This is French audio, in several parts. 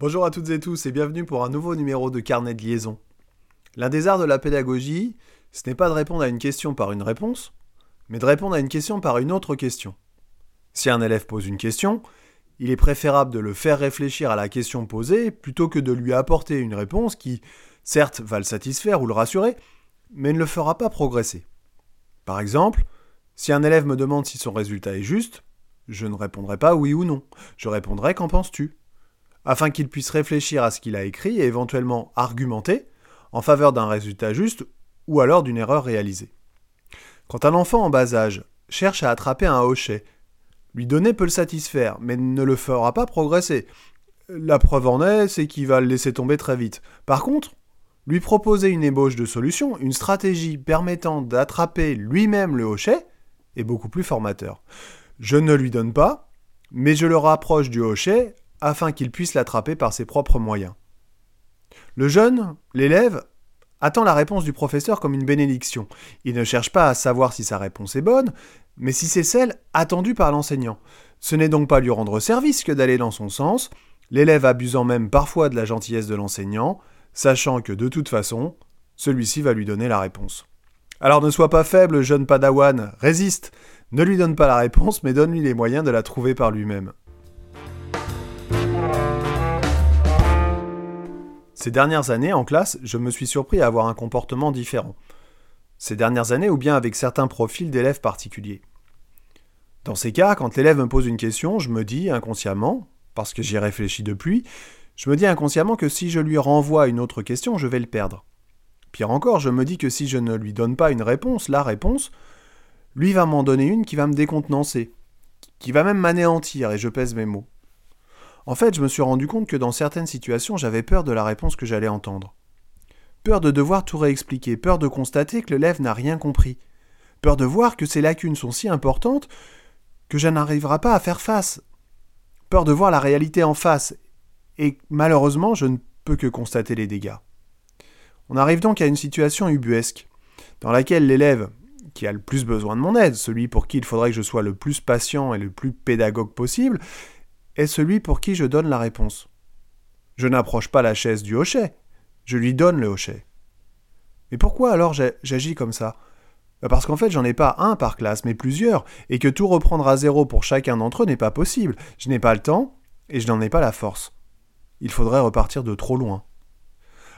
Bonjour à toutes et tous et bienvenue pour un nouveau numéro de Carnet de liaison. L'un des arts de la pédagogie, ce n'est pas de répondre à une question par une réponse, mais de répondre à une question par une autre question. Si un élève pose une question, il est préférable de le faire réfléchir à la question posée plutôt que de lui apporter une réponse qui, certes, va le satisfaire ou le rassurer, mais ne le fera pas progresser. Par exemple, si un élève me demande si son résultat est juste, je ne répondrai pas oui ou non, je répondrai qu'en penses-tu? Afin qu'il puisse réfléchir à ce qu'il a écrit et éventuellement argumenter en faveur d'un résultat juste ou alors d'une erreur réalisée. Quand un enfant en bas âge cherche à attraper un hochet, lui donner peut le satisfaire, mais ne le fera pas progresser. La preuve en est, c'est qu'il va le laisser tomber très vite. Par contre, lui proposer une ébauche de solution, une stratégie permettant d'attraper lui-même le hochet, est beaucoup plus formateur. Je ne lui donne pas, mais je le rapproche du hochet afin qu'il puisse l'attraper par ses propres moyens. Le jeune, l'élève, attend la réponse du professeur comme une bénédiction. Il ne cherche pas à savoir si sa réponse est bonne, mais si c'est celle attendue par l'enseignant. Ce n'est donc pas lui rendre service que d'aller dans son sens, l'élève abusant même parfois de la gentillesse de l'enseignant, sachant que de toute façon, celui-ci va lui donner la réponse. Alors ne sois pas faible, jeune padawan, résiste, ne lui donne pas la réponse, mais donne-lui les moyens de la trouver par lui-même. Ces dernières années, en classe, je me suis surpris à avoir un comportement différent. Ces dernières années, ou bien avec certains profils d'élèves particuliers. Dans ces cas, quand l'élève me pose une question, je me dis inconsciemment, parce que j'y réfléchis depuis, je me dis inconsciemment que si je lui renvoie une autre question, je vais le perdre. Pire encore, je me dis que si je ne lui donne pas une réponse, la réponse, lui va m'en donner une qui va me décontenancer, qui va même m'anéantir, et je pèse mes mots. En fait, je me suis rendu compte que dans certaines situations, j'avais peur de la réponse que j'allais entendre. Peur de devoir tout réexpliquer, peur de constater que l'élève n'a rien compris, peur de voir que ses lacunes sont si importantes que je n'arriverai pas à faire face, peur de voir la réalité en face, et malheureusement, je ne peux que constater les dégâts. On arrive donc à une situation ubuesque, dans laquelle l'élève, qui a le plus besoin de mon aide, celui pour qui il faudrait que je sois le plus patient et le plus pédagogue possible, est celui pour qui je donne la réponse. Je n'approche pas la chaise du hochet, je lui donne le hochet. Mais pourquoi alors j'agis comme ça? Bah Parce qu'en fait j'en ai pas un par classe, mais plusieurs, et que tout reprendre à zéro pour chacun d'entre eux n'est pas possible. Je n'ai pas le temps, et je n'en ai pas la force. Il faudrait repartir de trop loin.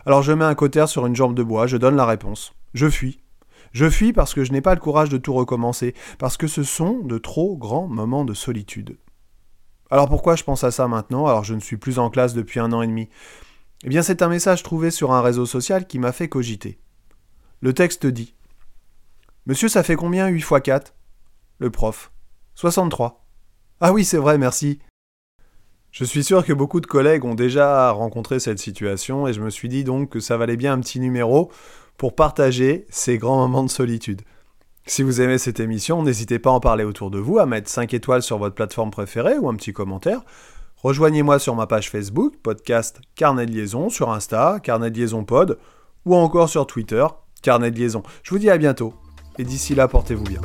Alors je mets un cotère sur une jambe de bois, je donne la réponse. Je fuis. Je fuis parce que je n'ai pas le courage de tout recommencer, parce que ce sont de trop grands moments de solitude. Alors pourquoi je pense à ça maintenant, alors je ne suis plus en classe depuis un an et demi? Eh bien c'est un message trouvé sur un réseau social qui m'a fait cogiter. Le texte dit Monsieur, ça fait combien 8 x 4 Le prof 63. Ah oui, c'est vrai, merci. Je suis sûr que beaucoup de collègues ont déjà rencontré cette situation et je me suis dit donc que ça valait bien un petit numéro pour partager ces grands moments de solitude. Si vous aimez cette émission, n'hésitez pas à en parler autour de vous, à mettre 5 étoiles sur votre plateforme préférée ou un petit commentaire. Rejoignez-moi sur ma page Facebook, podcast Carnet de Liaison, sur Insta, Carnet de Liaison Pod, ou encore sur Twitter, Carnet de Liaison. Je vous dis à bientôt, et d'ici là, portez-vous bien.